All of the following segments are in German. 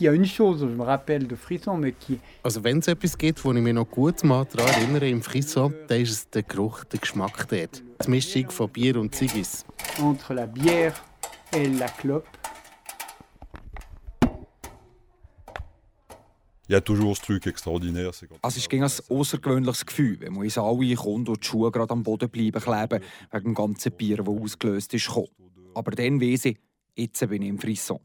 Y a une chose, je me rappelle de Frisson, mais qui... Also wenn es etwas gibt, wo ich mich noch gut mal daran erinnere, im Frisson, dann ist es der Geruch, der Geschmack dort. Die Mischung von Bier und Ziggis. Entre la bière et la clope. Il y a toujours ce truc extraordinaire. Also es ist ein außergewöhnliches Gefühl, wenn man uns alle kommt und die Schuhe gerade am Boden bleiben kleben, wegen dem ganzen Bier, das ausgelöst ist. Aber dann weiss ich, jetzt bin ich im Frisson.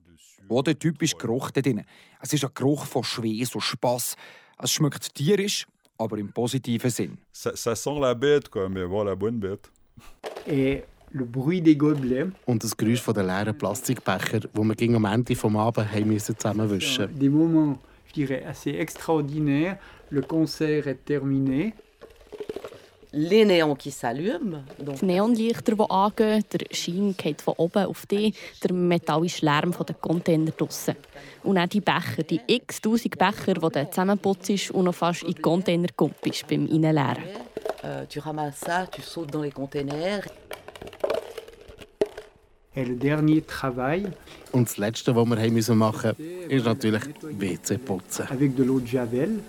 Wo der typische Geruch da drin. Es ist ein Geruch von Schweiß und Spass. Es schmeckt tierisch, aber im positiven Sinn. Ça, ça sent la bête, quoi, mais bon, la bonne bête. Et le bruit des gobelets. Und das Geräusch der leeren Plastikbecher, wo wir gegen am Ende des Abends haben müssen zusammenwischen Des moments, je dirais, assez extraordinaires. Le concert est terminé. Les néons qui s'allument. Die Neonlichter, die angehen, der Schein geht von oben auf dich, der metallische Lärm der Container draussen. Und auch die Becher, die x tausend Becher, die du zusammenputzt und noch fast in die Container kumpelst beim Reinleeren. euh, tu ramasses ça, tu sautes dans les containers. Et le dernier travail, Und das Letzte, was wir machen mussten, ist natürlich WC putzen. avec de l'eau de Javel.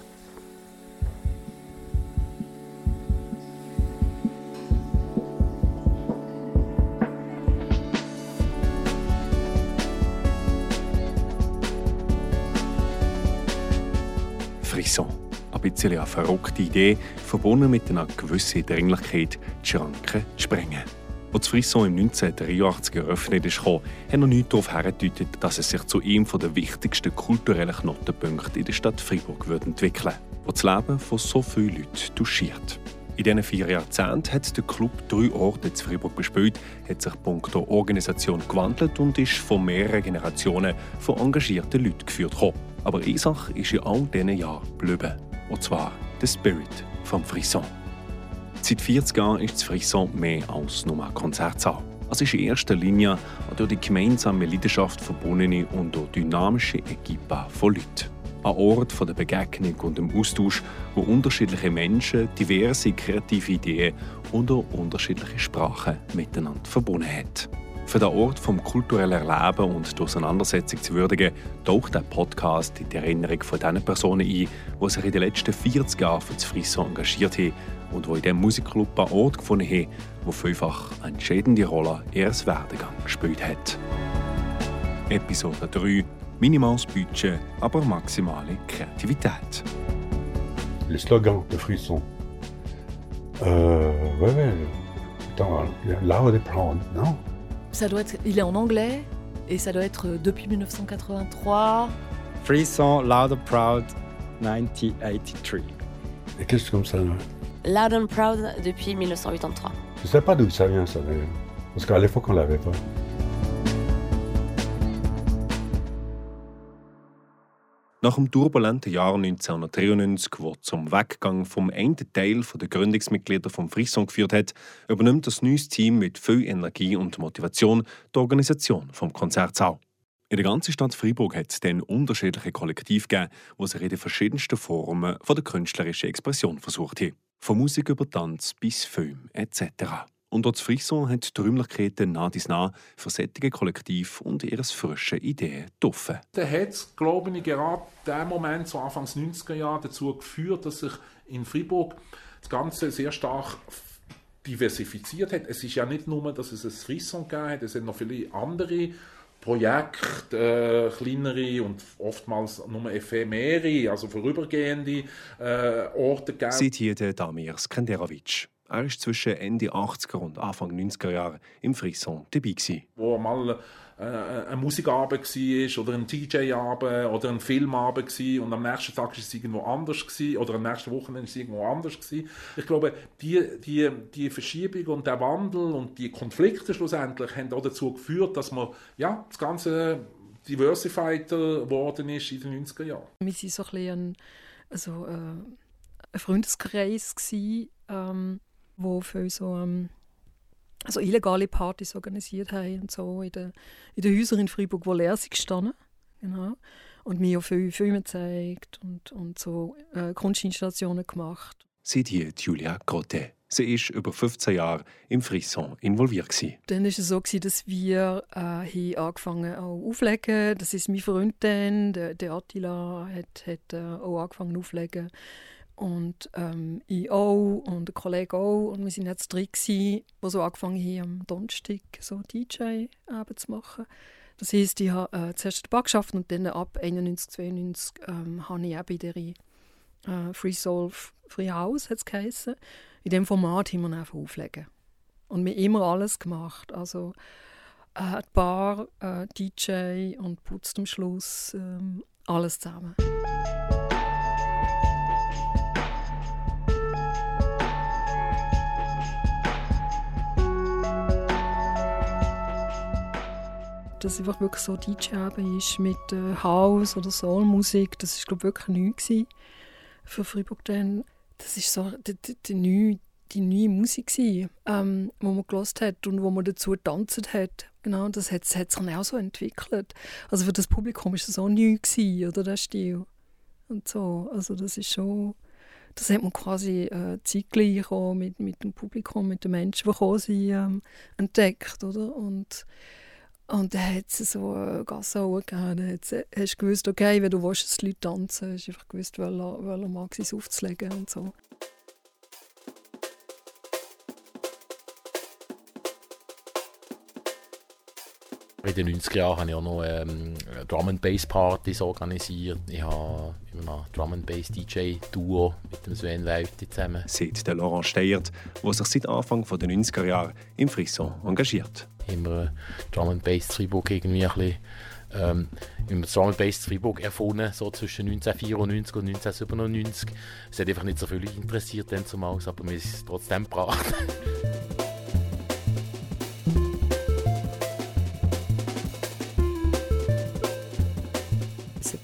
Bisschen eine verrückte Idee, verbunden mit einer gewissen Dringlichkeit, die Schranken zu sprengen. Als das Frisson im 1983 eröffnet ist, hat noch nichts darauf hingedeutet, dass es sich zu einem der wichtigsten kulturellen Knotenpunkte in der Stadt Freiburg wird entwickeln wo das Leben von so vielen Leuten touchiert. In diesen vier Jahrzehnten hat der Club drei Orte in Freiburg bespielt, hat sich punkto Organisation gewandelt und ist von mehreren Generationen von engagierten Leuten geführt. worden. Aber eine Sache ist in all diesen Jahren geblieben. Und zwar der Spirit vom Frisson. Seit 40 Jahren ist das Frisson mehr als nur ein Konzertsaal. Es ist in erster Linie eine durch die gemeinsame Leidenschaft verbundene und durch dynamische Equipe von Leuten. Ein Ort der Begegnung und dem Austausch, wo unterschiedliche Menschen diverse kreative Ideen und auch unterschiedliche Sprachen miteinander verbunden hat. Für den Ort vom kulturellen Erleben und der Auseinandersetzung zu würdigen, taucht der Podcast in die Erinnerung von den Personen ein, die sich in den letzten 40 Jahren für das Frisson engagiert haben und die in diesem Musikclub einen Ort gefunden haben, wo vielfach eine entscheidende Rolle in ihrem Werdegang gespielt hat. Episode 3 Minimales Budget, aber maximale Kreativität. Le slogan de Frisson. Euh, ouais, ouais. Attends, l'arbre des plantes, non Ça doit être, il est en anglais et ça doit être depuis 1983. Frisson Loud and Proud 1983. Et qu'est-ce comme ça là Loud and Proud depuis 1983. Je sais pas d'où ça vient, ça d'ailleurs. Parce qu'à l'époque, on l'avait pas. Nach dem turbulenten Jahr 1993, wo zum Weggang vom einen Teil der Gründungsmitglieder vom Frisson geführt hat, übernimmt das neues Team mit viel Energie und Motivation die Organisation vom Konzertsaal. In der ganzen Stadt Freiburg hat es dann unterschiedliche Kollektive gegeben, die sich in den verschiedensten Formen von der künstlerischen Expression versucht haben. Von Musik über Tanz bis Film etc. Und dort Frisson hat die Räumlichkeiten nah dies nah für sättige Kollektiv und ihre frischen Ideen offen. Dann hat es, glaube ich, gerade der Moment, so Anfangs 90er Jahre, dazu geführt, dass sich in Freiburg das Ganze sehr stark diversifiziert hat. Es ist ja nicht nur, dass es ein Frisson gegeben hat, es sind noch viele andere Projekte, äh, kleinere und oftmals nur ephemere, also vorübergehende äh, Orte gegeben. Der Damir Skenderovic. Er war zwischen Ende 80er und Anfang 90er Jahre im Frisson dabei. Gewesen. wo mal äh, ein Musikabend war oder ein DJ-Abend oder ein Filmabend war und am nächsten Tag war es irgendwo anders gewesen, oder am nächsten Wochenende war es irgendwo anders. Gewesen. Ich glaube, die, die, die Verschiebung und der Wandel und die Konflikte schlussendlich haben auch dazu geführt, dass man ja, das Ganze diversifierter geworden ist in den 90er Jahren. Wir waren so ein, bisschen ein, also, äh, ein Freundeskreis, gewesen, ähm, wo für so ähm, also illegale Partys organisiert haben und so in den, in den Häusern in Freiburg, wo leer sind gestanden. Genau. Und mir auch viele Filme gezeigt und, und so äh, Kunstinstallationen gemacht. Sieht hier Julia Grotte. Sie war über 15 Jahre im Frisson involviert. Gewesen. Dann war es so, dass wir äh, angefangen haben auflegen. Das ist mein Freund dann, der, der Attila, hat, hat äh, auch angefangen auflegen. Und ähm, ich auch und ein Kollege auch. Und wir waren jetzt drei, die so angefangen haben, am Donnerstag so DJ zu machen. Das heisst, ich habe äh, zuerst den Bug geschafft und dann ab 91, 92 ähm, habe ich auch bei der äh, Free Soul Free House hat's geheissen. In diesem Format haben wir einfach auflegen. Und wir haben immer alles gemacht. Also äh, Bar, äh, DJ und putzt am Schluss äh, alles zusammen. Dass einfach wirklich so DJ ist mit äh, House oder Soulmusik, das ist glaube wirklich neu für Freiburg dann. Das ist so die, die, die, neue, die neue Musik gewesen, ähm, man gelost hat und wo man dazu getanzt hat. Genau, das hat, hat sich dann auch so entwickelt. Also für das Publikum ist das auch neu gewesen, oder der Stil und so. Also das ist schon das hat man quasi äh, zeitgleich auch mit, mit dem Publikum, mit den Menschen, die gekommen sind, ähm, entdeckt, oder? Und und dann hat es so eine Gasse gegeben. Dann hast du gewusst, okay, wenn du willst, dass die Leute tanzen, hast du einfach gewusst, welcher, welcher mag es aufzulegen und so. In den 90er Jahren habe ich auch noch ähm, Drum and Bass Partys organisiert. Ich habe immer ein Drum and Bass DJ Duo mit dem Sven Welti zusammen. Seit der Laurent Steyert, der sich seit Anfang der 90er Jahre im Frisson engagiert. Immer Drum and Bass Freiburg irgendwie ein bisschen ähm, Drum and Bass Freiburg erfunden, so zwischen 1994 und 1997. Es hat einfach nicht so viel interessiert dann zumal, aber mir ist es trotzdem gebracht.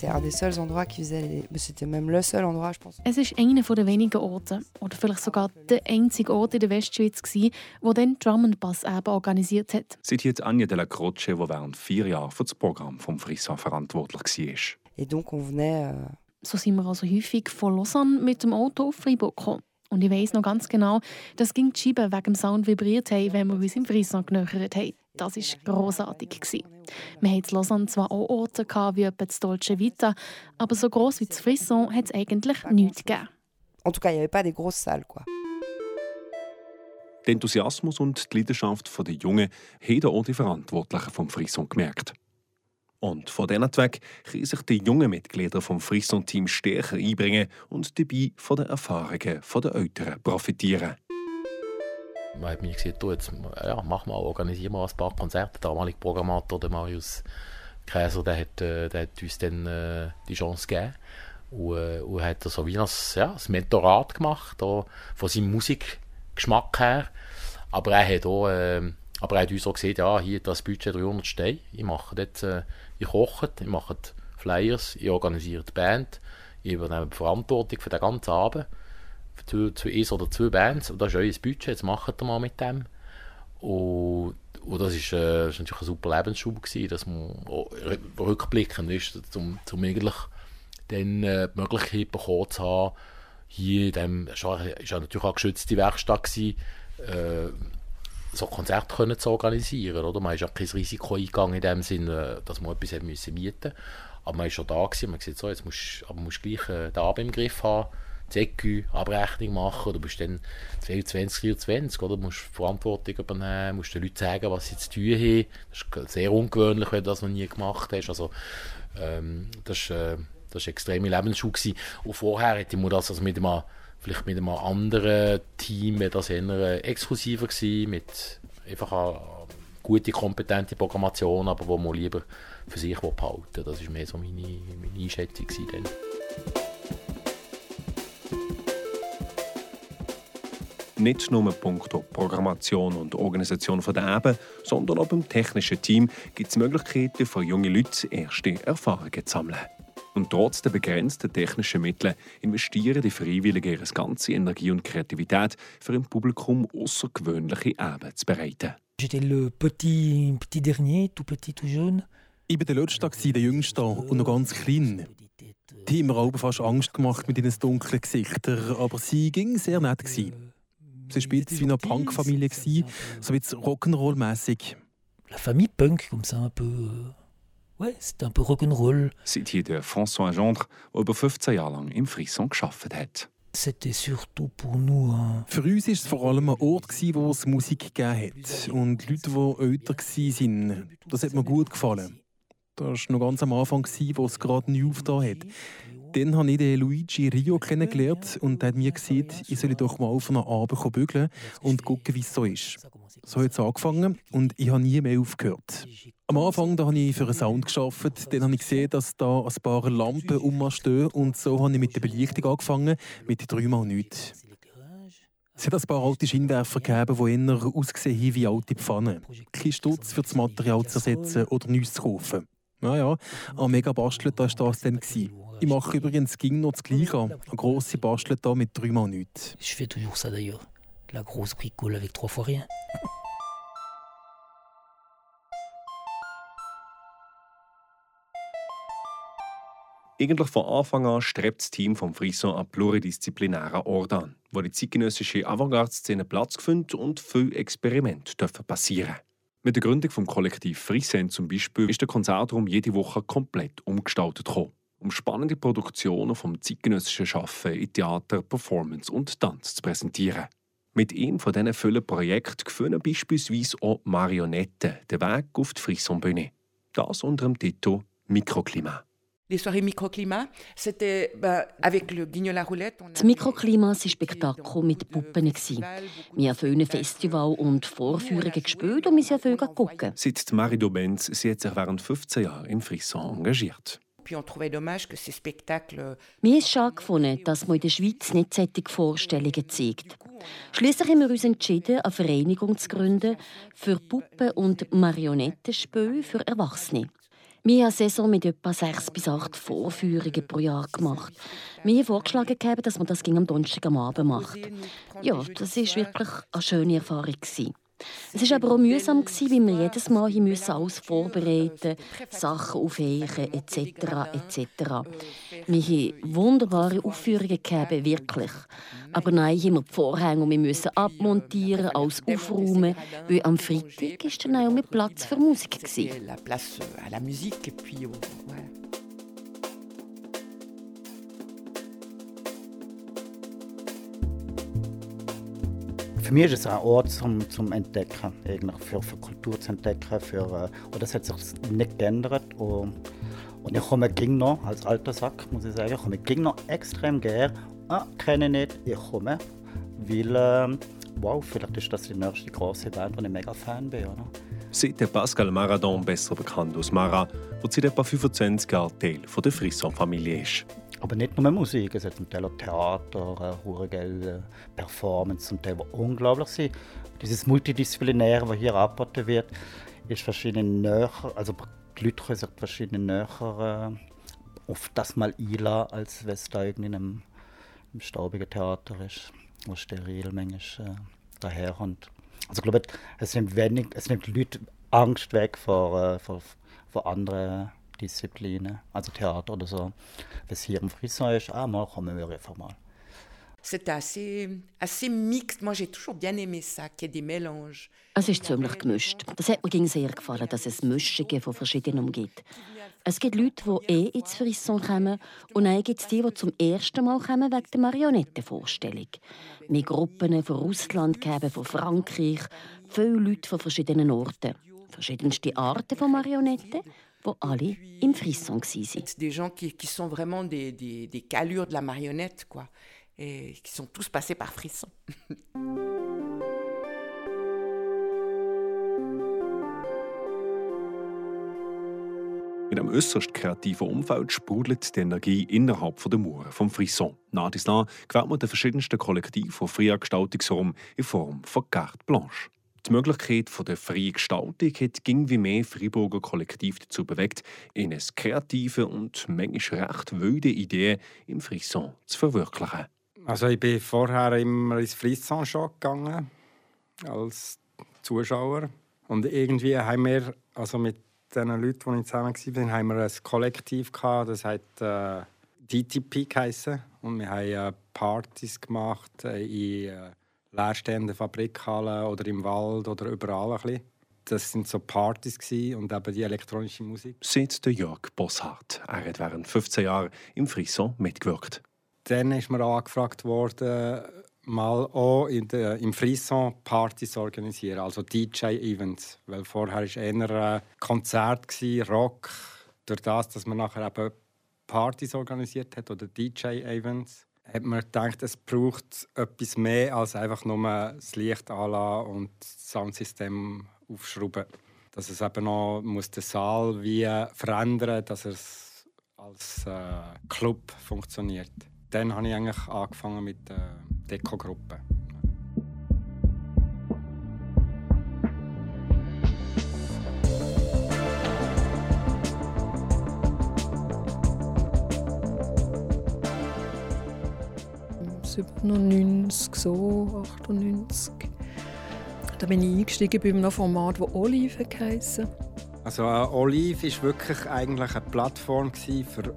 c'était un des seuls endroits qui faisait les... C'était même le seul endroit, je pense. Es ist einer der wenigen Orte, oder vielleicht sogar der einzige Ort in der Westschweiz, gewesen, wo dann Drum and Bass eben organisiert hat. Seit jetzt Anja de la Croce, die während vier Jahren für das Programm vom Frisson verantwortlich war. Et donc on venait... Euh... So sind wir also häufig von Lausanne mit dem Auto auf Freiburg gekommen. Und ich weiß noch ganz genau, dass ging die wegen dem Sound vibriert haben, wenn wir uns im Frisson genöchert haben. Das war grossartig. Wir hatten in Lausanne zwar auch Orte wie etwa das Dolce Vita, aber so gross wie das Frisson hat es eigentlich nichts gegeben. En tout cas, il n'y avait pas des grosses salles. Quoi. Der Enthusiasmus und die Leidenschaft der Jungen haben auch die Verantwortlichen vom Frisson gemerkt. Und von diesen Zweck können sich die jungen Mitglieder vom Frisson-Team stärker einbringen und dabei von den Erfahrungen der Älteren profitieren. Man hat mir gesagt, du, jetzt, ja, mach mal, organisier mal ein paar Konzerte. Der damalige Programmator, der Marius Käser, der hat, äh, der hat uns dann äh, die Chance gegeben. Und, äh, und hat so wie ein, ja, ein Mentorat gemacht, auch von seinem Musikgeschmack her. Aber er hat auch, äh, aber er hat uns auch gesagt, ja, hier das Budget 300 Steine. Ich mache dort, äh, ich koche, ich mache Flyers, ich organisiere die Band, ich übernehme die Verantwortung für den ganzen Abend zu, zu eins oder zwei Bands und das ist euer Budget, jetzt macht ihr mal mit dem. Und, und das, ist, äh, natürlich ein super Lebensschub gewesen, dass man rückblickend ist, um, um eigentlich dann äh, die Möglichkeit bekommen zu haben, hier in dem, es war ja natürlich auch eine geschützte Werkstatt gewesen, äh, so Konzerte können zu organisieren, oder? Man ist ja kein Risiko eingegangen in dem Sinne, dass man etwas mieten musste. Aber man ist schon da gewesen, man gesagt, so, jetzt musst, aber musst gleich äh, den Abend im Griff haben ZQ-Abrechnung machen, du bist dann 22, 24, oder? Du musst Verantwortung übernehmen, musst den Leuten sagen, was sie zu tun haben. Das ist sehr ungewöhnlich, wenn du das noch nie gemacht hast. Also, ähm, das, äh, das war extreme Lebensschule. Und vorher hätte ich mir das also mit einem, vielleicht mit einem anderen Team, das eher äh, exklusiver gewesen, mit einfach eine gute, kompetente Programmation, aber wo man lieber für sich behalten will. Das war mehr so meine, meine Einschätzung dann. Nicht nur punkto Programmation und Organisation der Eben, sondern auch beim technischen Team gibt es Möglichkeiten für junge Leute, erste Erfahrungen zu sammeln. Und trotz der begrenzten technischen Mittel investieren die Freiwilligen ihre ganze Energie und Kreativität, für ein Publikum außergewöhnliche Eben zu bereiten. J'étais le petit, petit dernier, tout petit, tout jeune. Ich war der Letzte, der Jüngste und noch ganz klein. Die haben mir auch fast Angst gemacht mit ihren dunklen Gesichtern, aber sie ging sehr nett. Gewesen. Sie war wie eine Punk-Familie, so wie Rock'n'Roll-mässig. La famille punk, comme ça, un peu. Ouais, c'était un peu rock'n'roll. Seit hier der François Gendre, der über 15 Jahre lang im Frisson geschafft hat. C'était surtout pour nous un. Für uns war es vor allem ein Ort, gewesen, wo es Musik gegeben hat. Und Leute, die älter waren, das hat mir gut gefallen. Das war noch ganz am Anfang, gewesen, wo es gerade neu aufgetan hat. Dann habe ich den Luigi Rio kennengelernt und er hat mir gesagt, ich soll doch mal auf einen Abend bügeln und schauen, wie es so ist. So hat es angefangen und ich habe nie mehr aufgehört. Am Anfang da habe ich für einen Sound geschafft, dann habe ich gesehen, dass da ein paar Lampen um mich stehen und so habe ich mit der Belichtung angefangen, mit dreimal nichts. Es hat ein paar alte Scheinwerfer gegeben, die eher ausgesehen haben wie alte Pfannen. Kein Stutz für das Material zu ersetzen oder Neues zu kaufen. Ja, ja, ein mega Bastel, da war das dann. Ich mache übrigens ging noch das Gleiche. Eine grosse Bastel da mit dreimal nichts. Je fais toujours ça d'ailleurs. La grosse bricole avec trois fois rien. Eigentlich von Anfang an strebt das Team vom Frisson einen pluridisziplinären Ort an, wo die zeitgenössische Avantgarde-Szene Platz findet und viele Experimente dürfen passieren Mit der Gründung vom Kollektiv Frissen zum Beispiel ist der Konzertraum jede Woche komplett umgestaltet gekommen, um spannende Produktionen vom zeitgenössischen Schaffen in Theater, Performance und Tanz zu präsentieren. Mit ihm von diesen vielen Projekten gewinnen beispielsweise auch Marionetten den Weg auf die Frisson-Bühne. Das unter dem Titel Mikroklima. On Das Mikroklima war ein Spektakel mit Puppen. Wir haben viele Festival und Vorführungen gespielt und wir sind viel gucken. Seit Marie Dobenz sie hat sich während 15 Jahren im Frisson engagiert. Puis on trouvait dommage que ces spectacles Mir ist schade gefunden, dass man in der Schweiz nicht solche Vorstellungen zeigt. Schließlich haben wir uns entschieden, eine Vereinigung zu gründen für Puppen- und Marionettenspiele für Erwachsene. Wir haben Saison mit etwa sechs bis acht Vorführungen pro Jahr gemacht. Wir haben vorgeschlagen, dass man das am Donnerstag am Abend macht. Ja, das war wirklich eine schöne Erfahrung. gewesen. Es war aber auch mühsam, weil wir jedes Mal alles vorbereiten Sachen aufheichen etc. etc. Wir haben wunderbare Aufführungen gehabt, wirklich. Aber nein, haben wir die Vorhänge und wir müssen abmontieren, alles aufräumen, weil am Freitag war dann auch mit Platz für Musik. gewesen. Für mich ist es ein Ort zum, zum Entdecken, für, für Kultur zu entdecken. Für, äh, und das hat sich nicht geändert. Und, und ich komme ging noch, als alter Sack, muss ich sagen, ich komme ging noch extrem gerne. Ah, kenne ich nicht, ich komme. Weil, äh, wow, vielleicht ist das die nächste große Band, wo ich mega Fan bin. Oder? Seit Pascal Maradon, besser bekannt als Mara, wo seit etwa 25 Jahren Teil von der Frisson-Familie ist. Aber nicht nur Musik, es hat zum Teil auch Theater, äh, geile Performance, zum Teil, unglaublich sind. Dieses Multidisziplinäre, was hier angeboten wird, ist verschiedene näher, also die Leute können sich verschiedene näher äh, auf das mal einladen, als wenn es da in einem, einem staubigen Theater ist, wo steril manchmal äh, daherkommt. Also ich glaube, es nimmt, wenig, es nimmt Leute Angst weg vor, äh, vor, vor anderen Disziplinen, also Theater oder so. Wenn es hier im Frisson ist, ah, mal kommen wir einfach mal. C'était assez, assez mixte. Moi, j'ai toujours bien aimé ça, qu'il y ait des mélanges. Es ist ziemlich gemischt. Das hat mir sehr gefallen, dass es Mischungen von verschiedenen gibt. Es gibt Leute, die eh ins Frisson kommen und dann gibt es die, die zum ersten Mal kommen wegen der Marionettenvorstellung. Wir Gruppen von Russland von Frankreich, viele Leute von verschiedenen Orten. Verschiedenste Arten von Marionetten, die alle im Frisson waren. Des gens qui, qui sont vraiment des, des, des calures de la marionnette, quoi. Et qui sont tous passés par frisson. In einem äußerst kreativen Umfeld sprudelt die Energie innerhalb der Mauern vom Frisson. Nach dies nach gewählt man den verschiedensten Kollektiven von freier Gestaltungsraum in Form von Carte Blanche. Die Möglichkeit der freien Gestaltung hat ging wie mehr Freiburger Kollektiv dazu bewegt, eine kreative und manchmal recht wilde Idee im Frisson zu verwirklichen. Also ich bin vorher immer ins Frisson schon gegangen als Zuschauer und irgendwie haben wir also mit den Leuten, die ich zusammen war, haben wir ein Kollektiv gehabt, das hat äh, DTP geheissen. und wir haben äh, Partys gemacht äh, in äh, leerstehenden Fabrikhallen oder im Wald oder überall ein bisschen. Das sind so Partys gewesen und eben die elektronische Musik. Sagt der Jörg Bosshardt. Er hat während 15 Jahren im Frisson mitgewirkt. Dann ist mir angefragt worden, mal auch in der, im Frisson Partys zu organisieren, also DJ-Events. Weil vorher war eher ein Konzert, Rock. Durch das, dass man nachher eben Partys organisiert hat oder DJ-Events, hat man gedacht, es braucht etwas mehr als einfach nur das Licht anlassen und das Soundsystem aufschrauben. Dass es eben noch muss den Saal wie verändern, dass es als äh, Club funktioniert. Dann habe ich eigentlich angefangen mit der Deko-Gruppe. 97, so, 98. Da bin ich eingestiegen bei einem Format, das Olive heisst. Also äh, Olive war wirklich eigentlich eine Plattform für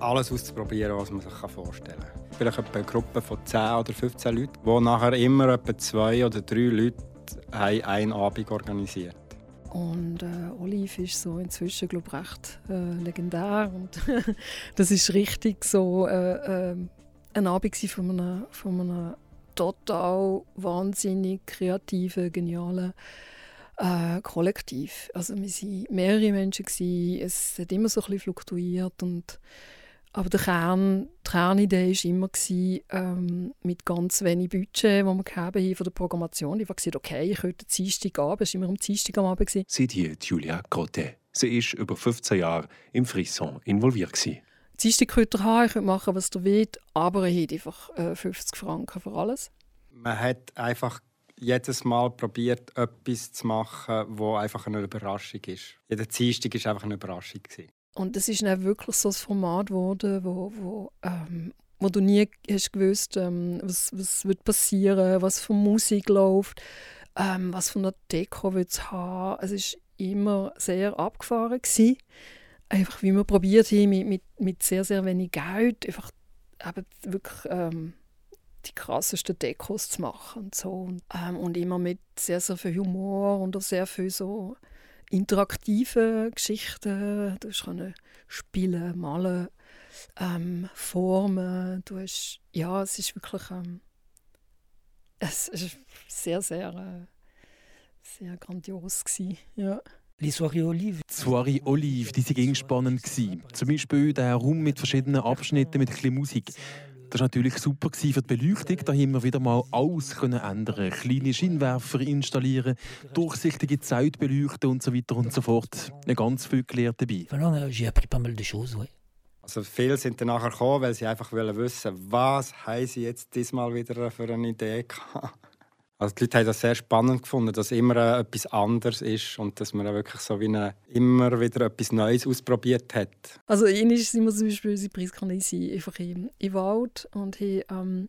alles auszuprobieren, was man sich vorstellen kann. Vielleicht etwa eine Gruppe von 10 oder 15 Leuten, wo nachher immer etwa zwei oder drei Leute einen Abend organisiert und äh, Olive ist so inzwischen glaube ich, recht äh, legendär und das ist richtig so äh, äh, ein Abend von einem, von einem total wahnsinnig kreativen, genialen äh, Kollektiv. Also wir waren mehrere Menschen, gewesen. es hat immer so ein fluktuiert und aber der Kern, die Kernidee war immer, gewesen, ähm, mit ganz wenig Budget, das wir haben von der Programmation. Ich habe gesagt, okay, ich könnte Dienstag Abend, es war immer am Dienstag am Abend. Seht hier Julia Grotte. Sie war über 15 Jahre im Frisson involviert. Gewesen. Dienstag könnt ihr haben, ihr könnt machen, was ihr wollt, aber ihr habt einfach äh, 50 Franken für alles. Man hat einfach jedes Mal probiert, etwas zu machen, wo einfach eine Überraschung ist. Jeder Dienstag war einfach eine Überraschung. Gewesen. Und das ist dann wirklich so ein Format geworden, wo, wo, ähm, wo du nie hast gewusst, ähm, was, was wird passieren, was für Musik läuft, ähm, was für eine Deko wird es haben. Es war immer sehr abgefahren gewesen. Einfach wie wir probiert haben, mit, mit, mit sehr sehr wenig Geld einfach eben wirklich ähm, die krassesten Dekos zu machen und so und, ähm, und immer mit sehr sehr viel Humor und auch sehr viel so interaktive Geschichten. Du kannst spielen, malen, ähm, formen. Du hast, ja, es ist wirklich ähm, es ist sehr, sehr, äh, sehr grandios gewesen, ja. Olive. Die Soirée Olive, die waren spannend. Zum Beispiel der Raum mit verschiedenen Abschnitten mit ein bisschen Musik. Das war natürlich super für die Beleuchtung. Da haben wir wieder mal alles können ändern Kleine Scheinwerfer installieren, durchsichtige Zeitbeleuchten und so weiter und so fort. Eine ganz viel gelernt dabei. J'ai appris pas mal de choses, ouais. Also viele sind dann nachher gekommen, weil sie einfach wissen was haben sie jetzt diesmal wieder für eine Idee gehabt. Also die Leute haben das sehr spannend gefunden, dass immer äh, etwas anderes ist und dass man wirklich so wie eine, immer wieder etwas Neues ausprobiert hat. Also einmal sind wir zum Beispiel unsere Preiskandidaten einfach im, Wald und haben,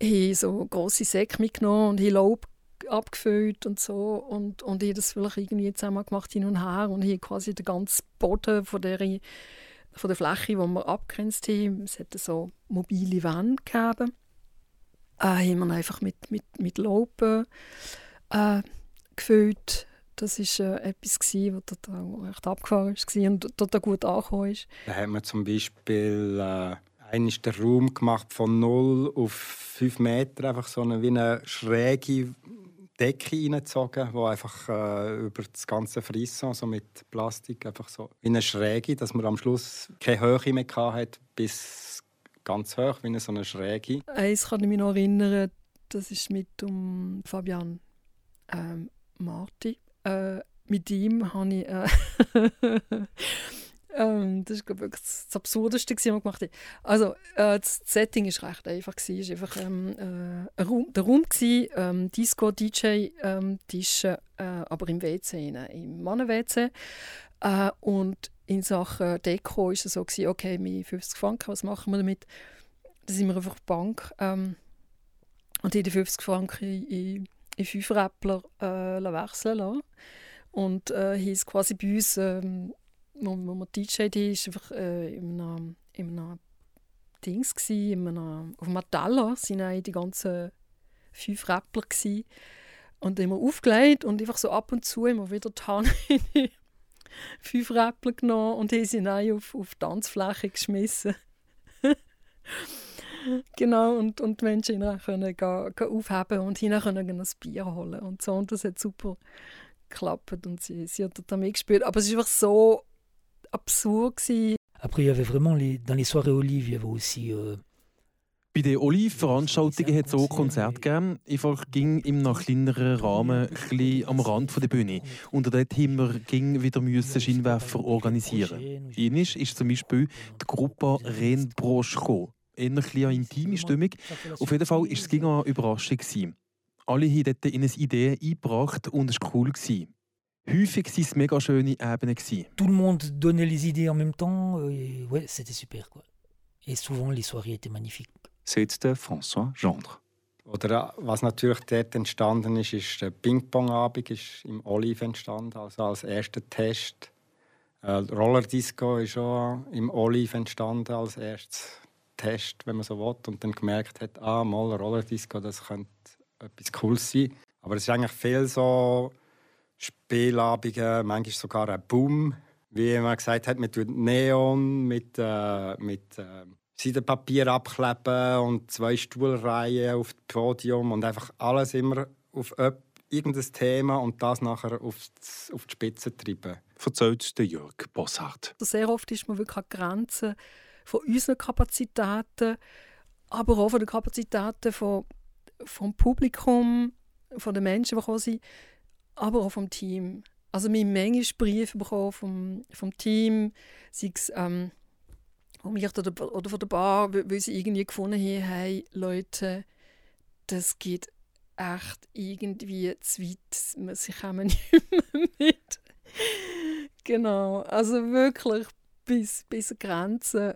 ähm, so grosse Säcke mitgenommen und haben Laub abgefüllt und so und, und ich das vielleicht irgendwie zusammen gemacht hin und her und hier quasi den ganzen Boden von der, von der Fläche, die wir abgrenzt haben, es hat so mobile Wände gegeben äh, haben wir einfach mit, mit, mit Lopen äh, gefüllt. Das war äh, etwas, gewesen, was total echt abgefahren war und total gut angekommen ist. Da haben wir zum Beispiel äh, einen den Raum gemacht von 0 auf 5 Meter, einfach so eine, wie eine schräge Decke reingezogen, die einfach äh, über das ganze Frisson, so mit Plastik, einfach so wie eine Schräge, dass man am Schluss keine Höhe mehr hatte, bis ganz hoch, wie eine so eine Schräge. Eins kann ich mich noch erinnern, das ist mit um Fabian ähm, Marti. Äh, mit ihm habe ich. Äh, ähm, das war wirklich das Absurdeste, was wir gemacht haben. Also, äh, das Setting war recht einfach. Es war einfach ähm, äh, Raum, der Raum, gewesen, ähm, Disco, DJ, ähm, Tische, äh, aber im WC, im Mannen-WC. Äh, und in Sachen Deko war es so, gewesen, okay, mit 50 Franken, was machen wir damit? Da sind wir einfach auf die Bank ähm, und die 50 Franken in, in fünf Räppler äh, wechseln lassen. Und äh, ist quasi bei uns, ähm, wo, wo wir DJ die ist einfach äh, in einem, in einem Dings gewesen, in einem, auf einem Teller sind die ganzen fünf Rappler gewesen. und immer aufgelegt und einfach so ab und zu immer wieder die Hand in die fünf Rappler genommen und haben sie dann auf, auf die Tanzfläche geschmissen. genau, und, und die Menschen können gehen, gehen aufheben und hinein können ein Bier holen und so. Und das hat super geklappt und sie, sie hat da mitgespielt. Aber es war einfach so absurd. Gewesen. Après, il y avait vraiment les, dans les soirées Olive, il y avait aussi. Euh, bei den Olive-Veranstaltungen hat es auch Konzerte gegeben. Einfach ging im nach kleineren Rahmen ein am Rand der Bühne. Und dort haben wir ging wieder müssen Scheinwerfer organisieren. Ähnlich ist zum Beispiel die Gruppe Ren Broschko. Eher eine intime Stimmung. Auf jeden Fall war es eine Überraschung. Alle haben dort eine Idee eingebracht und es war cool. Häufig waren es mega schöne Ebenen. Tout le monde donnait les idées en même temps. Et ouais, c'était super. Quoi. Et souvent, les soirées étaient magnifiques. C'est François Gendre. Oder was natürlich dort entstanden ist, ist der Ping-Pong-Abend im Olive entstanden, also als erster Test. Äh, Roller Disco ist auch im Olive entstanden als erstes Test, wenn man so will. Und dann gemerkt hat, ah, mal Roller Disco, das könnte etwas Cooles sein. Aber es ist eigentlich viel so Spielabende, manchmal sogar ein Boom, wie man gesagt hat, mit Neon, mit, äh, mit äh, Seidenpapier abkleben und zwei Stuhlreihen auf dem Podium und einfach alles immer auf irgendein Thema und das nachher auf die, auf die Spitze treiben. Erzählt der Jörg Bossart. Sehr oft ist man wirklich an Grenzen von unseren Kapazitäten, aber auch von den Kapazitäten von, vom Publikum, von den Menschen, die kommen sind aber auch vom Team. Also wir haben manchmal Briefe bekommen vom, vom Team, sei es ähm, von mir oder, oder von der Bar, weil sie irgendwie gefunden haben, hey, Leute, das geht echt irgendwie zu weit, sie kommen nicht mehr mit. genau, also wirklich bis, bis an Grenzen.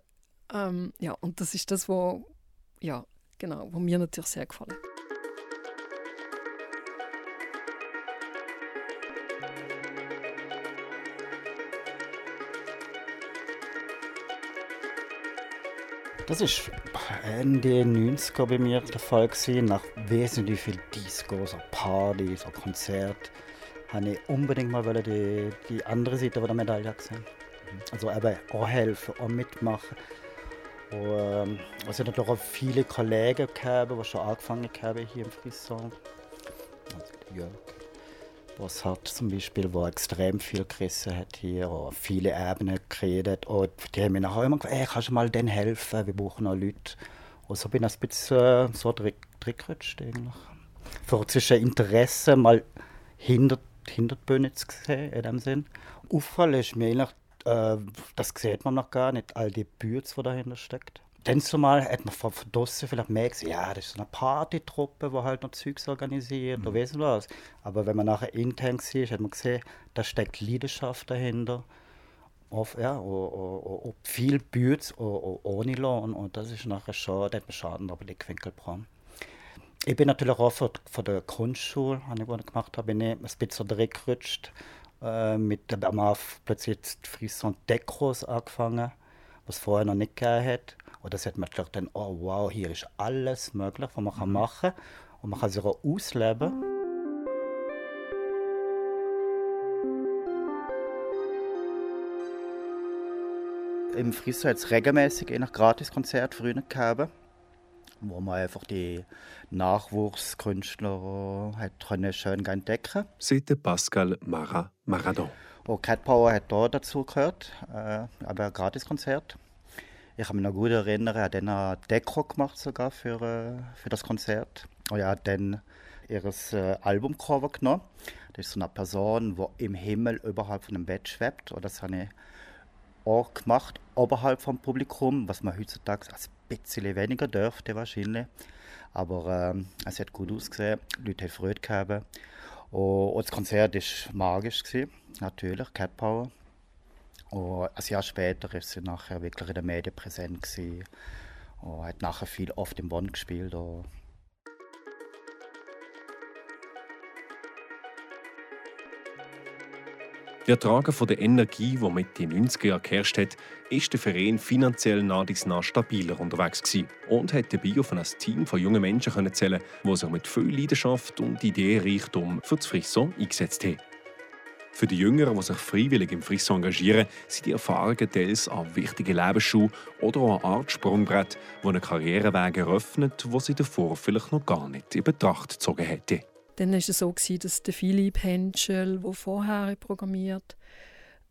Ähm, ja, und das ist das, was ja, genau, was mir natürlich sehr gefallen hat. Das ist Ende 90er bei mir der Fall gewesen. Nach wesentlich viel Discos, Partys, Konzert, habe ich unbedingt mal die, die andere Seite der Medaille gesehen. Also eben auch helfen, auch mitmachen. Und, ähm, es hat natürlich auch viele Kollegen gehabt, die schon angefangen haben hier im Frisson. Also Jörg was hat zum Beispiel, wo extrem viel gerissen hat hier, auch viele Ebenen geredet. Und die haben mir nachher immer gesagt, kannst du mal denen helfen, wir brauchen noch Leute. Und so bin ich ein bisschen äh, so reingerutscht eigentlich. Für zwischen Interesse mal hinter, hinter die Bühne zu sehen, in dem Sinn. Auffall ist mir eigentlich, äh, das sieht man noch gar nicht, all die Bütze, die dahinter steckt. Dann zumal hat man von draußen vielleicht gesehen, ja, das ist so eine Partytruppe, die halt noch Zeugs organisiert mhm. oder weiss was. Aber wenn man nachher intern sieht, hat man gesehen, da steckt Leidenschaft dahinter. Auf, ja, und, und, viel Bütz ohne Lohn. Und das ist nachher schon, da hat man Schaden aber Blickwinkel gebracht. Ich bin natürlich auch von, von der Grundschule, die ich gemacht habe, bin ich ein bisschen reingerutscht. Äh, mit am plötzlich die Frisson Dekros angefangen, was vorher noch nicht gegeben hat. Und das hat man gedacht, dann, oh wow, hier ist alles möglich, was man mhm. machen kann. Und man kann sich auch ausleben. Im Friso hat es regelmäßig ein Gratiskonzert früher gegeben, wo man einfach die Nachwuchskünstler hat schön entdecken C'était Pascal Mara Maradon. Und Cat Power hat da dazu gehört, äh, aber ein Gratiskonzert. Ich kann mich noch gut erinnern, er hat dann eine Deko gemacht sogar für, äh, für das Konzert. Und er hat dann ihr äh, Albumcover genommen. Das ist so eine Person, die im Himmel überhalb von einem Bett schwebt. Und das habe ich auch gemacht, oberhalb vom Publikum, was man heutzutage ein bisschen weniger dürfte wahrscheinlich. Aber ähm, es hat gut ausgesehen, die Leute haben Freude gehabt. Und das Konzert war magisch, natürlich, Cat Power. Und ein Jahr später ist sie nachher wirklich in den Medien präsent gewesen und hat nachher viel oft im Bonn gespielt. Und Die Ertragen von der Energie, die mit den 90er Jahren geherrscht hat, ist der Verein finanziell nach nah stabiler unterwegs gewesen und hat dabei auf ein Team von jungen Menschen zählen, die sich mit viel Leidenschaft und Ideenreichtum für das Frisson eingesetzt haben. Für die Jüngeren, die sich freiwillig im Frisson engagieren, sind die Erfahrungen teils an wichtige Lebensschuhe oder auch eine Art Sprungbrett, die einen Karriereweg eröffnet, wo sie davor vielleicht noch gar nicht in Betracht gezogen hätte. Dann war es so, dass der Philipp Henschel, der vorher programmiert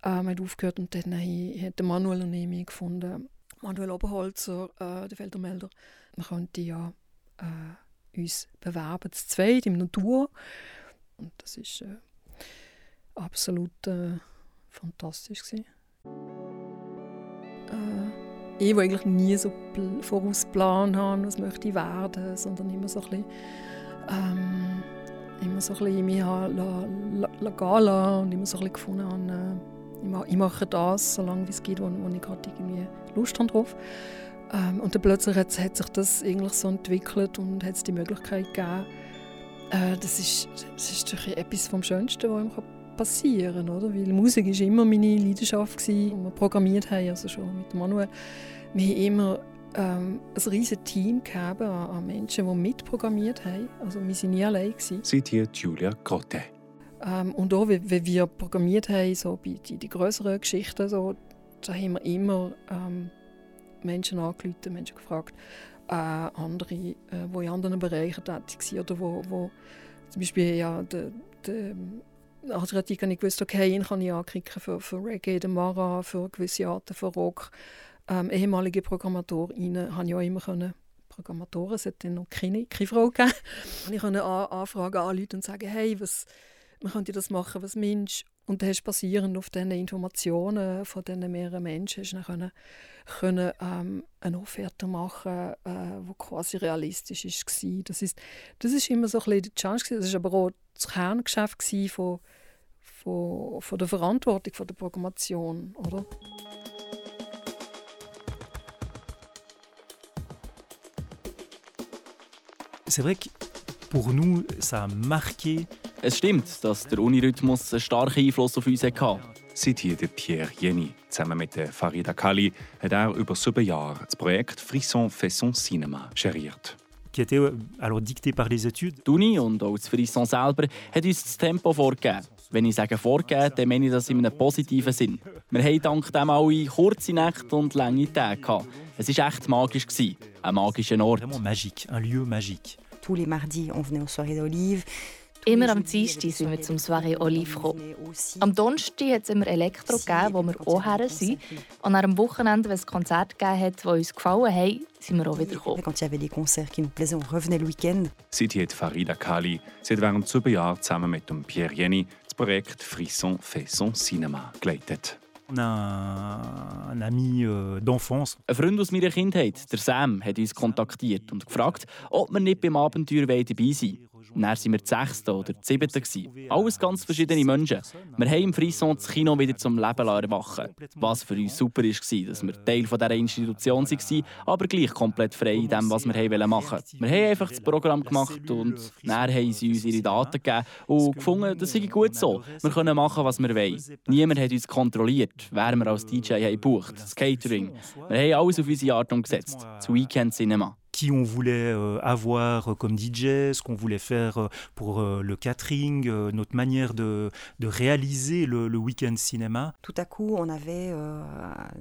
ähm, hat aufgehört und dann hat Manuel und ich gefunden, Manuel Oberholzer, äh, der Feldermelder, man könnte ja äh, uns bewerben, zu zweit im Natur. Und das ist äh, absolut äh, fantastisch. Äh, ich, wo eigentlich nie so vorausplan habe, was möchte ich werden, sondern immer so ein bisschen, ähm, immer so ein bisschen mich la, la, la, gehen lassen und immer so ein bisschen gefunden habe, äh, ich, mache das, solange es geht, wo, wo ich gerade irgendwie Lust habe drauf. Ähm, und dann plötzlich hat, hat, sich das eigentlich so entwickelt und hat es die Möglichkeit gegeben, äh, das ist, das ist etwas vom Schönsten, was ich passieren, oder? Weil Musik war immer meine Leidenschaft, gewesen, die wir programmiert haben, also schon mit Manuel. Wir haben immer ähm, ein riesiges Team gehabt an, Menschen, die mitprogrammiert haben. Also wir waren nie allein. Seid hier Julia Grotte. Ähm, und auch, wenn, wenn wir programmiert haben, so bei die, die größeren Geschichten, so, da haben wir immer ähm, Menschen angerufen, Menschen gefragt, äh, andere, äh, die in anderen Bereichen tätig waren oder wo, wo zum Beispiel ja, der, der Adriatik habe ich gewusst, okay, ihn kann ich anklicken für, für Reggae, den Mara, für gewisse Arten von Rock. Ähm, ehemalige Programmatorinnen habe ich auch immer können, Programmatoren, es hat dann noch keine, keine Frau gegeben, ich konnte an, Anfragen anrufen und sagen, hey, was, man könnte das machen, was Mensch und dann hast basierend auf diesen Informationen von diesen mehreren Menschen hast du können, können, ähm, eine Offerte machen, äh, die quasi realistisch war. Das ist, das ist immer so ein bisschen die Challenge. Das war aber auch das Kerngeschäft von, von, von der Verantwortung von der Programmation. Oder? C'est vrai que pour nous, ça a marqué es stimmt, dass der Unirhythmus einen starken Einfluss auf uns hatte. Seit hier der Pierre Jenny. Zusammen mit der Farida Kali hat er über sieben Jahre das Projekt Frisson fait son Cinéma geriert. Qui était euh, alors dicté par les études. Die Uni und auch das Frisson selber hat uns das Tempo vorgegeben. Wenn ich sage vorgegeben, dann meine ich das in einem positiven Sinn. Wir hatten dank dem alle kurze Nächte und lange Tage. Es war echt magisch. Ein magischer Ort. Vraiment magique, un lieu magique. Tous les mardis, on venait aux soirées d'Olive. Immer am Dienstag sind wir zum Soirée Olive gekommen. Am Donnerstag hat es immer Elektro gegeben, wo wir auch her sind. Und am Wochenende, wenn es Konzerte gegeben hat, die uns gefallen haben, sind wir auch wieder gekommen. Quand il y avait des concerts qui nous plaisaient, on revenait le week-end. Seit hat Farida Kali seit während sieben Jahren zusammen mit dem Pierre Jenny das Projekt Frisson fait son Cinéma geleitet. Un, un ami euh, d'enfance. Ein Freund aus meiner Kindheit, der Sam, hat uns kontaktiert und gefragt, ob wir nicht beim Abenteuer dabei sein wollen. Dann waren wir das sechste oder das siebte. Alles ganz verschiedene Menschen. Wir haben im Frisson das Kino wieder zum Leben erwachen Was für uns super war, dass wir Teil dieser Institution waren, aber gleich komplett frei in dem, was wir machen wollten. Wir haben einfach das Programm gemacht und dann haben sie uns ihre Daten gegeben und gefunden, das sei gut so. Wir können machen, was wir wollen. Niemand hat uns kontrolliert, wer wir als DJ haben gebucht, das Catering. Wir haben alles auf unsere Art umgesetzt. Das Weekend Cinema. Qui on voulait euh, avoir comme DJ, ce qu'on voulait faire euh, pour euh, le catering, notre manière de, de réaliser le, le week-end cinéma. Tout à coup, on avait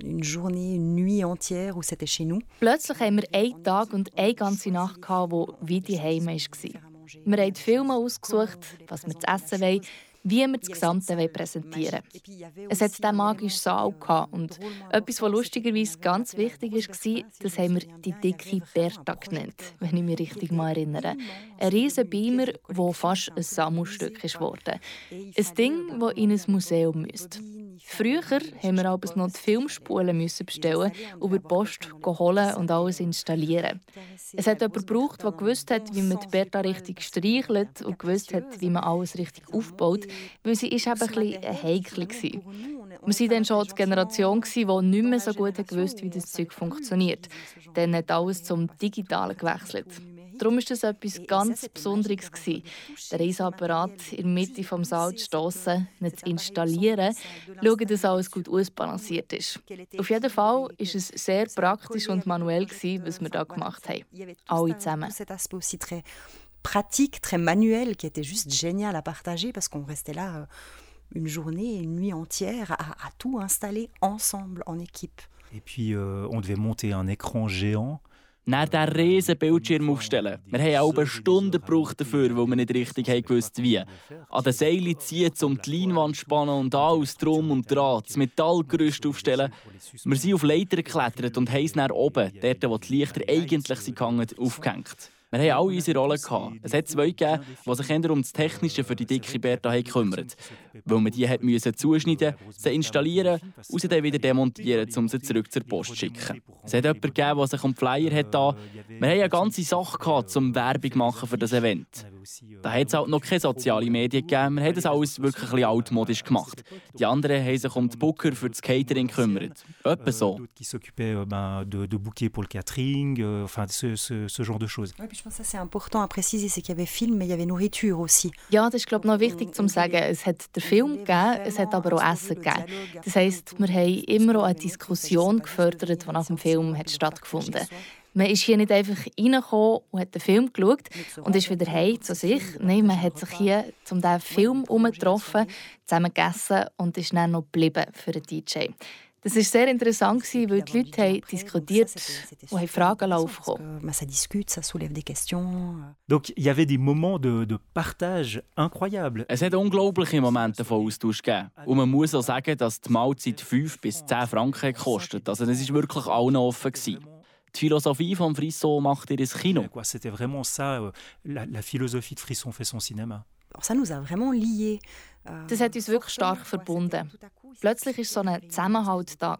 une journée, une nuit entière où c'était chez nous. Plötzlich haben wir einen Tag und eine ganze Nacht gehabt, wo wie die Heim war. Wir haben die Filme ausgesucht, was wir zu essen wollen, wie wir das Gesamte präsentieren wollen. Es hat diesen magischen Saal gehabt und etwas, was lustigerweise ganz wichtig war, das haben wir die dicke Berta genannt, wenn ich mich richtig mal erinnere. Ein riesiger Beamer, der fast ein Sammelstück wurde. Ein Ding, das in ein Museum müsste. Früher mussten wir aber noch die Filmspulen bestellen, über die Post holen und alles installieren. Es hat jemand gebraucht, der gewusst hat, wie man die Berta richtig streichelt und gewusst hat, wie man alles richtig aufbaut, weil sie ist eben ein bisschen heikel war. Wir waren dann schon die Generation, die nicht mehr so gut gewusst wie das Zeug funktioniert. Dann hat alles zum Digitalen gewechselt. darum war das etwas ganz Besonderes. Gewesen. Den Reisapparat in der Mitte des Saals zu stossen, ihn zu installieren, schauen, dass alles gut ausbalanciert ist. Auf jeden Fall war es sehr praktisch und manuell, gewesen, was wir da gemacht haben. Alle zusammen. Pratique, très manuel, qui était juste génial à partager parce qu'on restait là une journée, une nuit entière à, à tout installer ensemble en équipe. Et puis, euh, on devait monter un écran géant. Nach diesen riesen Bildschirm aufstellen. Wir haben auch eine Stunde gebraucht dafür, weil wir nicht richtig gewusst wie. An den Seilen ziehen, um die Leinwand zu spannen und alles drum und dran, das Metallgerüst aufstellen. Wir sind auf Leitern geklettert und haben es nach oben, dort wo die Lichter eigentlich sind, aufgehängt. Wir haben alle unsere Rollen. Gehabt. Es hat zwei gegeben, die sich eher um das Technische für die dicke Bertha gekümmert Weil man die hat müssen zuschneiden, sie installieren und sie dann wieder demontieren, um sie zurück zur Post zu schicken. Es hat jemanden gegeben, der sich um Flyer hat da. Wir haben eine ganze Sache gehabt, um Werbung machen für das Event. Da hat es halt noch keine sozialen Medien gegeben. Wir haben das alles wirklich ein bisschen altmodisch gemacht. Die anderen haben sich um die Booker für das Catering gekümmert. Etwa so. qui s'occupaient ben, de, de bouquets pour le catering, euh, enfin ce, ce, ce genre de choses. Ouais, je pense que c'est important à préciser, c'est qu'il y avait film, mais il y avait nourriture. Ja, das ist glaube ich noch wichtig zu sagen. Es hat den Film gegeben, es hat aber auch Essen gegeben. Das heisst, wir haben immer auch eine Diskussion gefördert, die nach dem Film hat stattgefunden man ist hier nicht einfach reingekommen und hat den Film geschaut und ist wieder heim zu sich. Nein, man hat sich hier zum diesen Film getroffen, zusammen gegessen und ist dann noch geblieben für den DJ. Das war sehr interessant, weil die Leute haben diskutiert und haben Fragen aufgekommen. Ça discute, ça soulève des questions. Donc, il y avait des moments de, de partage incroyables. Es hat unglaubliche Momente von Austausch gegeben. Und man muss auch sagen, dass die Mahlzeit 5 bis 10 Franken gekostet Also es war wirklich allen offen. Gewesen. Die Philosophie von Frisson macht ihr Kino. C'était vraiment ça, euh, la, la philosophie de Frisson fait son cinéma. Das hat uns wirklich stark verbunden. Plötzlich war so ein Zusammenhalt da.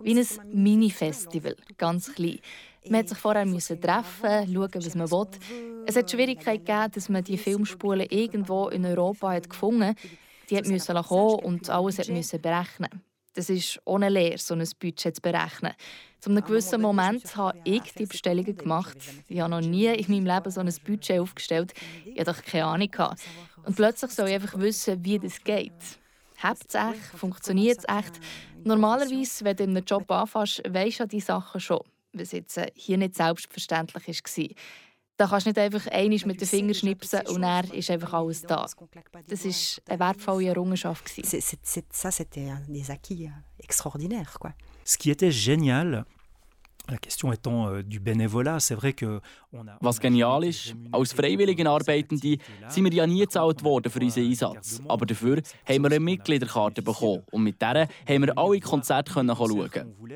Wie ein Mini-Festival, ganz klein. Man musste sich vorher treffen, schauen, was man will. Es hat Schwierigkeiten gegeben, dass man die Filmspulen irgendwo in Europa hat gefunden hat. Die mussten kommen und alles müssen berechnen. Das ist ohne Lehr, so ein Budget zu berechnen. Zu einem gewissen Moment habe ich die Bestellungen gemacht. Ich habe noch nie in meinem Leben so ein Budget aufgestellt. Ich hatte keine Ahnung. Und plötzlich soll ich einfach wissen, wie das geht. Hebt es echt? Funktioniert es echt? Normalerweise, wenn du in einem Job anfängst, weisst du die Sachen schon, was jetzt äh, hier nicht selbstverständlich war. Da kannst du nicht einfach einmal mit den Fingern schnipsen und dann ist einfach alles da. Das war eine wertvolle Errungenschaft. C'était des acquis extraordinaires. Quoi. Ce qui était génial, Was genial ist, als freiwillige Arbeitende sind wir ja nie gezahlt worden für unseren Einsatz. Aber dafür haben wir eine Mitgliederkarte bekommen und mit der haben wir alle Konzerte können schauen.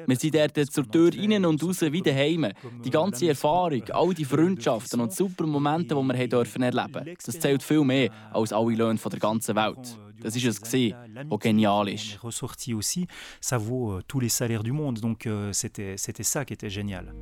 Wir sind dort zur Tür rein und raus wie daheim. Die ganze Erfahrung, all die Freundschaften und super Momente, die wir haben erleben, das zählt viel mehr als alle Löhne der ganzen Welt. Das ist es gesehen, was genial ist. Ressorti aussi, ça vaut euh, tous les salaires du monde, donc euh, c'était c'était ça qui était génial.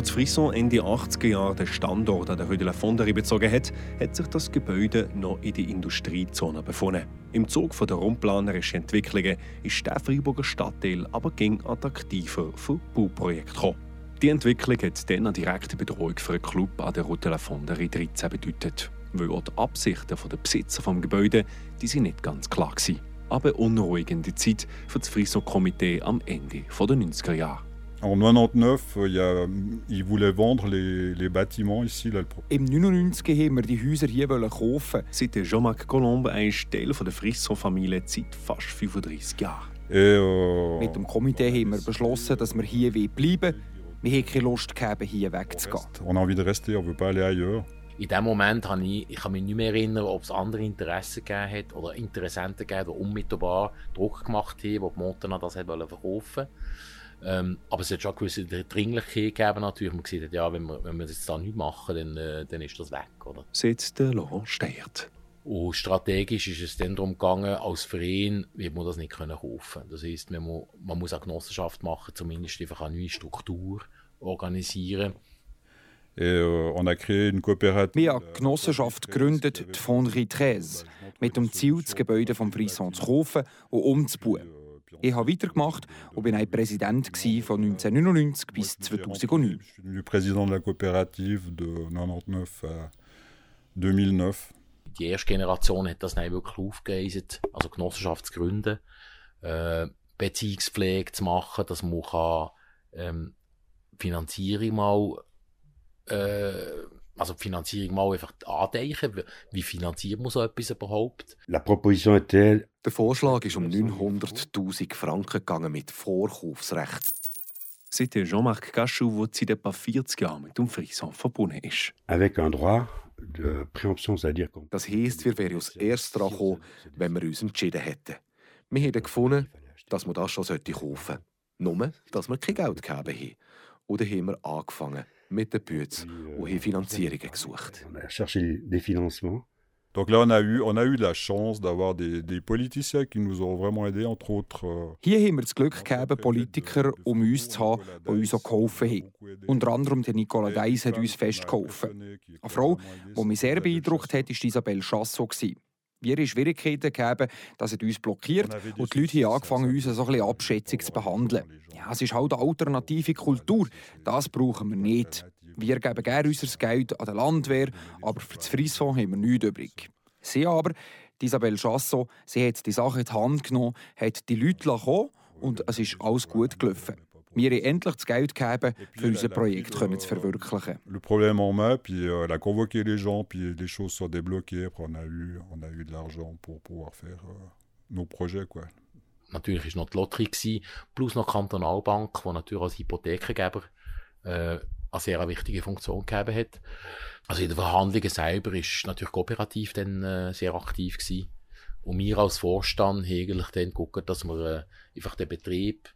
Als Frisson Ende 80er Jahre den Standort an der Rue de la Fonderie bezogen hat, hat sich das Gebäude noch in die Industriezone befunden. Im Zug der raumplanerischen Entwicklungen ist der Freiburger Stadtteil aber gegen attraktiver für Bauprojekte gekommen. Die Entwicklung hat dann eine direkte Bedrohung für einen Club an der Rue de la Fonderie 13 bedeutet, weil auch die Absichten der Besitzer des Gebäudes die sind nicht ganz klar waren. Aber unruhigende Zeit für das Frisson-Komitee am Ende der 90er Jahre. En 99, il y a, ils voulaient vendre les, les bâtiments ici. Là, Im 99 wollten wir die Häuser hier kaufen. Seit Jean-Marc Colombe ein Teil der Frisson-Familie seit fast 35 Jahren. Et, euh, Mit dem Komitee haben wir beschlossen, dass wir hier bleiben wollen. Wir haben keine Lust gehabt, hier wegzugehen. on a envie de rester, on veut pas aller ailleurs. In dem Moment habe ich, ich kann mich nicht mehr erinnern, ob es andere Interessen gegeben hat oder Interessenten gegeben, die unmittelbar Druck gemacht haben, die die Montana das verkaufen wollten. Ähm, aber es hat schon eine gewisse Dringlichkeit gegeben natürlich. Man gesagt hat, ja, wenn wir, wenn wir das jetzt da nicht machen, dann, äh, dann ist das weg, oder? Sitzt der Laurent Steiert. Und strategisch ist es dann darum gegangen, als Verein wird man das nicht können kaufen. Das heisst, man muss, man muss eine Genossenschaft machen, zumindest einfach eine neue Struktur organisieren. Euh. Wir haben eine Genossenschaft gegründet, die Fonderie 13, mit dem Ziel, das Gebäude vom Frisson zu kaufen und umzubauen. Ich habe weitergemacht und bin ein Präsident von 1999 bis 2009. Je suis devenu président de la coopérative de 99 à 2009. Die erste Generation hat das dann wirklich aufgegeben, also Genossenschaft zu gründen, äh, Beziehungspflege zu machen, dass man kann, ähm, Finanzierung mal äh, also die Finanzierung mal einfach andenken. Wie finanziert man so etwas überhaupt? La proposition était... Der Vorschlag ist um 900'000 Franken gegangen mit Vorkaufsrecht. C'était Jean-Marc Cachou, der seit etwa 40 Jahren mit dem Frisson verbunden ist. Avec un droit de préemption, c'est-à-dire Das heisst, wir wären als erstes dran gekommen, wenn wir uns entschieden hätten. Wir hätten gefunden, dass man das schon kaufen sollte. Nur, dass wir kein Geld gegeben haben. Oder haben wir angefangen mit den Bütz und haben Finanzierungen gesucht. Financements. Donc là, on a eu, on a eu la chance d'avoir des, des politiciens qui nous ont vraiment aidés, entre autres. euh, Hier haben wir das Glück gehabt, Politiker um uns zu haben, die uns auch geholfen haben. Unter anderem der Nicola Geiss hat uns festgeholfen. Eine Frau, die mich sehr beeindruckt hat, war Isabelle Chassot. Wir hatten Schwierigkeiten gegeben, das hat uns blockiert und die Leute haben angefangen, uns so ein bisschen abschätzig zu behandeln. Ja, es ist halt eine alternative Kultur, das brauchen wir nicht. Wir geben gerne unser Geld an die Landwehr, aber für das Frisson haben wir nichts übrig. Sie aber, Isabelle Chassot, sie hat die Sache in die Hand genommen, hat die Leute kommen und es ist alles gut gelaufen. Wir haben endlich das Geld gegeben, für unser Projekt zu verwirklichen. le problème en main, puis euh, elle a convoqué les gens, puis les choses sont débloquées. Après, on a eu, on a eu de l'argent pour pouvoir faire euh, nos projets, quoi. Natürlich war noch die Lotterie, gewesen, plus noch die Kantonalbank, die natürlich als Hypothekengeber äh, eine sehr wichtige Funktion gegeben hat. Also in den Verhandlungen selber ist natürlich kooperativ dann äh, sehr aktiv gewesen. Und wir als Vorstand haben eigentlich dann gucken, dass wir äh, einfach den Betrieb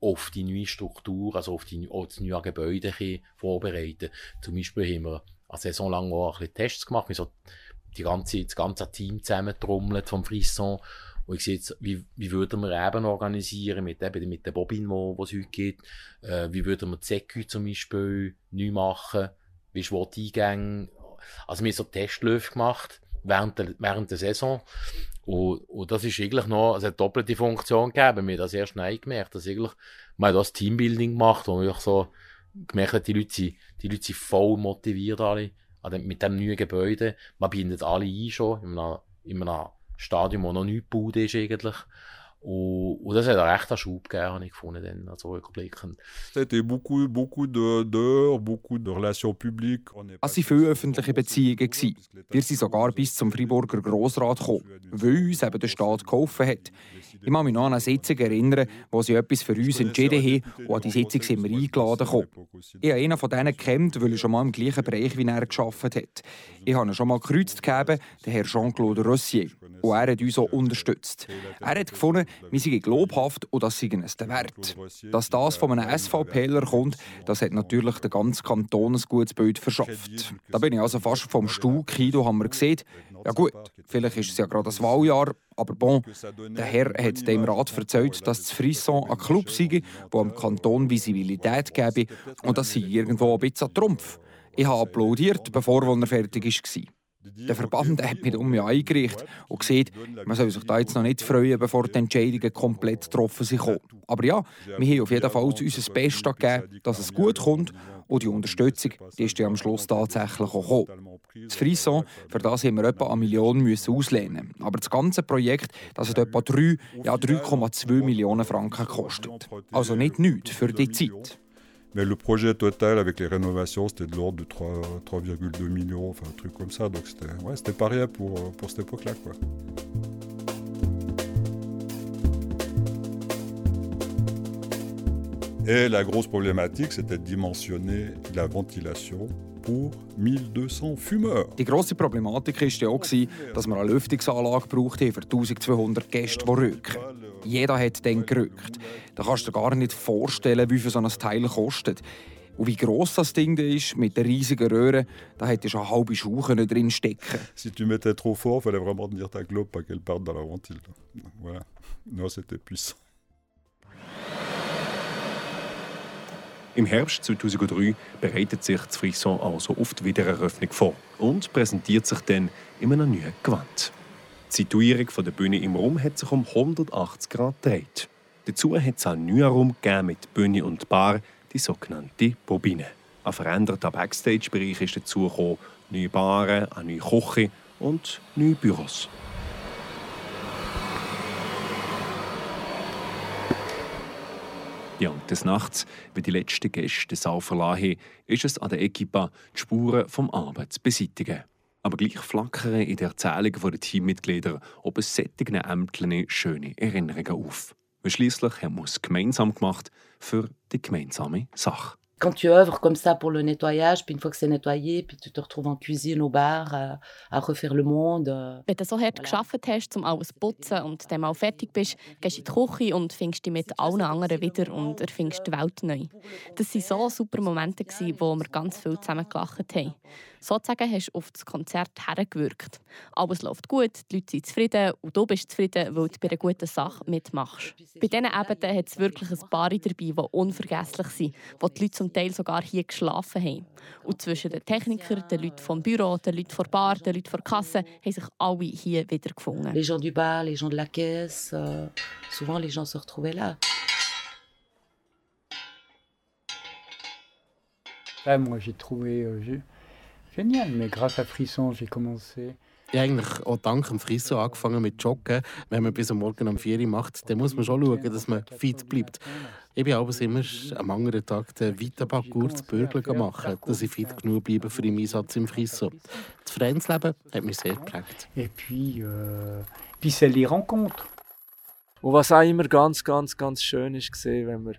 auf die neue Struktur, also auf, die, auf das neue Gebäude vorbereiten. Zum Beispiel haben wir eine Saison lang auch ein Tests gemacht, wir so die ganze, das ganze Team zusammentrommelt vom Frisson. Und ich sehe jetzt, wie, wie würden wir eben organisieren mit, eben mit der Bobin, wo, wo es heute geht, äh, wie würden wir die Säcke zum Beispiel neu machen, wie ist wo die Eingänge, also wir haben so Testläufe gemacht während der, während der Saison und, und das ist eigentlich noch also eine doppelte Funktion gegeben. Haben das erst schnell gemerkt, dass eigentlich, man hat das Teambuilding gemacht, wo einfach so gemerkt hat, die Leute sind, die Leute sind voll motiviert alle mit dem neuen Gebäude. Man bindet alle ein schon in einem, in einem Stadium, wo noch nichts gebaut ist eigentlich. Und, und das hat einen rechten Schub gegeben, habe ich gefunden, dann, also rückblickend. C'était beaucoup, beaucoup d'heures, beaucoup de relations publiques. Es waren viele öffentliche Beziehungen. gewesen. Wir sind sogar bis zum Freiburger Grossrat gekommen, weil uns eben der Staat geholfen hat. Ich kann mich noch an eine Sitzung erinnern, wo sie etwas für uns entschieden haben und an die Sitzung sind wir eingeladen gekommen. Ich habe einen von denen gekannt, weil er schon mal im gleichen Bereich wie er gearbeitet hat. Ich habe ihn schon mal gekreuzt gegeben, den Herrn Jean-Claude Rossier. Und er hat uns auch unterstützt. Er hat gefunden, wir seien globhaft und das sei es der Wert. Dass das von einem SVPler kommt, das hat natürlich den ganzen Kanton ein gutes Bild verschafft. Da bin ich also fast vom Stuhl Kido haben wir gesehen. Ja gut, vielleicht ist es ja gerade das Wahljahr, aber bon, der Herr hat dem Rat erzählt, dass das Frisson ein Club sei, der am Kanton Visibilität gebe und das sei irgendwo ein bisschen ein Trumpf. Ich habe applaudiert, bevor er fertig war. Der Verband hat mich um mich eingerichtet und gesagt, man soll sich da jetzt noch nicht freuen, bevor die Entscheidungen komplett getroffen sind. Aber ja, wir haben auf jeden Fall unser Bestes gegeben, dass es gut kommt und die Unterstützung die ist ja am Schluss tatsächlich gekommen. Das Frisson, für das haben wir etwa eine Million müssen auslehnen. Aber das ganze Projekt, das hat etwa 3, ja 3,2 Millionen Franken gekostet. Also nicht nichts für die Zeit. Mais le projet total avec les rénovations, c'était de l'ordre de 3 3,2 millions, enfin un truc comme ça. Donc c'était ouais, pas rien pour, euh, pour cette époque-là. Et la grosse problématique, c'était de dimensionner la ventilation pour 1200 fumeurs. Die grosse Problematik war ja auch, dass wir eine Lüftungsanlage braucht haben für 1200 Gäste, die rücken. Jeder hat dann gerückt. Da kannst du dir gar nicht vorstellen, wie viel so ein Teil kostet. Und wie gross das Ding da ist, mit der riesigen Röhre, da hätte schon eine halbe Schuhe drin stecken Si tu mettais trop fort, fallait vraiment tenir ta clope pas qu'elle parte dans la ventile. Voilà. Non, c'était puissant. Im Herbst 2003 bereitet sich das Frisson also auf die Wiedereröffnung vor und präsentiert sich dann in einem neuen Gewand. Die Situierung der Bühne im Raum hat sich um 180 Grad gedreht. Dazu hat es einen neuen Raum mit Bühne und Bar, die sogenannte Bobine. Ein veränderter Backstage-Bereich ist dazugekommen, neue Baren, eine neue Küche und neue Büros. Ja, des Nachts, wenn die letzten Gäste den Saal verlassen ist es an der Equipa, die Spuren vom Arbeit zu beseitigen. Aber gleich flackern in der Erzählung der Teammitglieder ob es sättigen Ämtern schöne Erinnerungen auf. Weil schliesslich haben wir es gemeinsam gemacht für die gemeinsame Sache. Quand tu œuvres comme ça pour le nettoyage, puis une fois que c'est nettoyé, puis tu te retrouves en cuisine, au bar, à, à refaire le monde. euh, Wenn du so hart geschafft hast, um alles zu putzen und dann mal fertig bist, gehst du in die Küche und findest dich mit allen anderen wieder und erfindest die Welt neu. Das waren so super Momente, gewesen, wo wir ganz viel zusammen gelacht haben. Sozusagen hast du auf das Konzert hergewirkt. Alles läuft gut, die Leute sind zufrieden und du bist zufrieden, weil du bei einer guten Sache mitmachst. Bei diesen Abenden hat es wirklich ein paar dabei, die unvergesslich sind, wo die Leute zum Teil sogar hier geschlafen haben. Und zwischen den Technikern, den Leuten vom Büro, den Leuten vor Bar, den Leuten vor Kasse haben sich alle hier wieder gefunden. Les gens du bar, les gens de la caisse, euh, souvent les gens se retrouvaient là. Ouais, moi j'ai trouvé euh, gé- génial, mais grâce à Frisson, j'ai commencé. Ich habe eigentlich auch dank dem Friso angefangen mit Joggen. Wenn man bis am Morgen um 4 Uhr macht, dann muss man schon schauen, dass man fit bleibt. Ich bin aber immer am anderen Tag den weiten Parcours zu Bürgeln machen, dass ich fit genug bleibe für den Einsatz im Friso. Das Vereinsleben hat mich sehr geprägt. Et puis, euh, puis c'est les rencontres. Und was auch immer ganz, ganz, ganz schön ist, gesehen, wenn man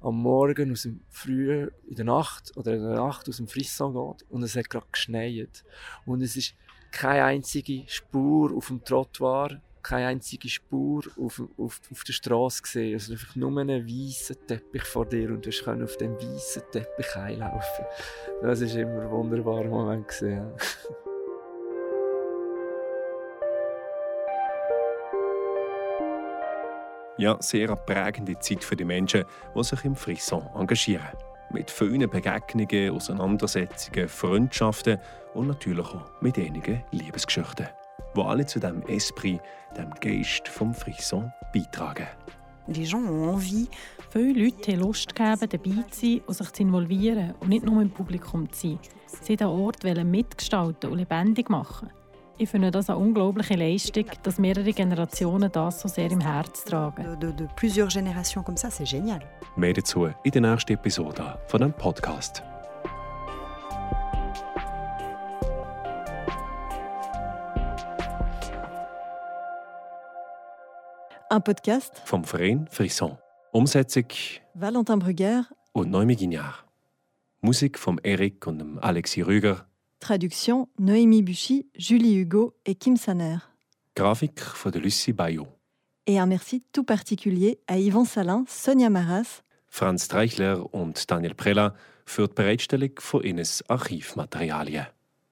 am Morgen aus dem Frühen in der Nacht oder in der Nacht aus dem Frisson geht und es hat gerade geschneit und es ist keine einzige Spur auf dem Trottoir, keine einzige Spur auf, auf, auf der Straße gesehen. Also einfach nur einen weißen Teppich vor dir und du kannst auf dem weißen Teppich einlaufen. Das ist immer ein wunderbarer Moment gesehen. Ja, sehr prägende Zeit für die Menschen, die sich im Frisson engagieren. Mit vielen Begegnungen, Auseinandersetzungen, Freundschaften und natürlich auch mit einigen Liebesgeschichten, die alle zu dem Esprit, dem Geist vom Frisson beitragen. Les gens ont envie. Viele Leute haben Lust gegeben, dabei zu sein und sich zu involvieren und nicht nur im Publikum zu sein. Sie den Ort wollen mitgestalten und lebendig machen. Ich finde das eine unglaubliche Leistung, dass mehrere Generationen das so sehr im Herz tragen. De, de plusieurs générations comme ça, c'est génial. Mehr dazu in der nächsten Episode von dem Podcast. Un podcast, Vom Verein Frisson. Umsetzung Valentin Brugger, und Noemi Guignard. Musik vom Eric und dem Alexis Rüger. Traduction Noémie Buchy, Julie Hugo et Kim Saner. Von der Lucie Bayot. Et un merci tout particulier à Yvan Salin, Sonia Maras, Franz Treichler und Daniel Prella für die Bereitstellung von Ines Archivmaterialien.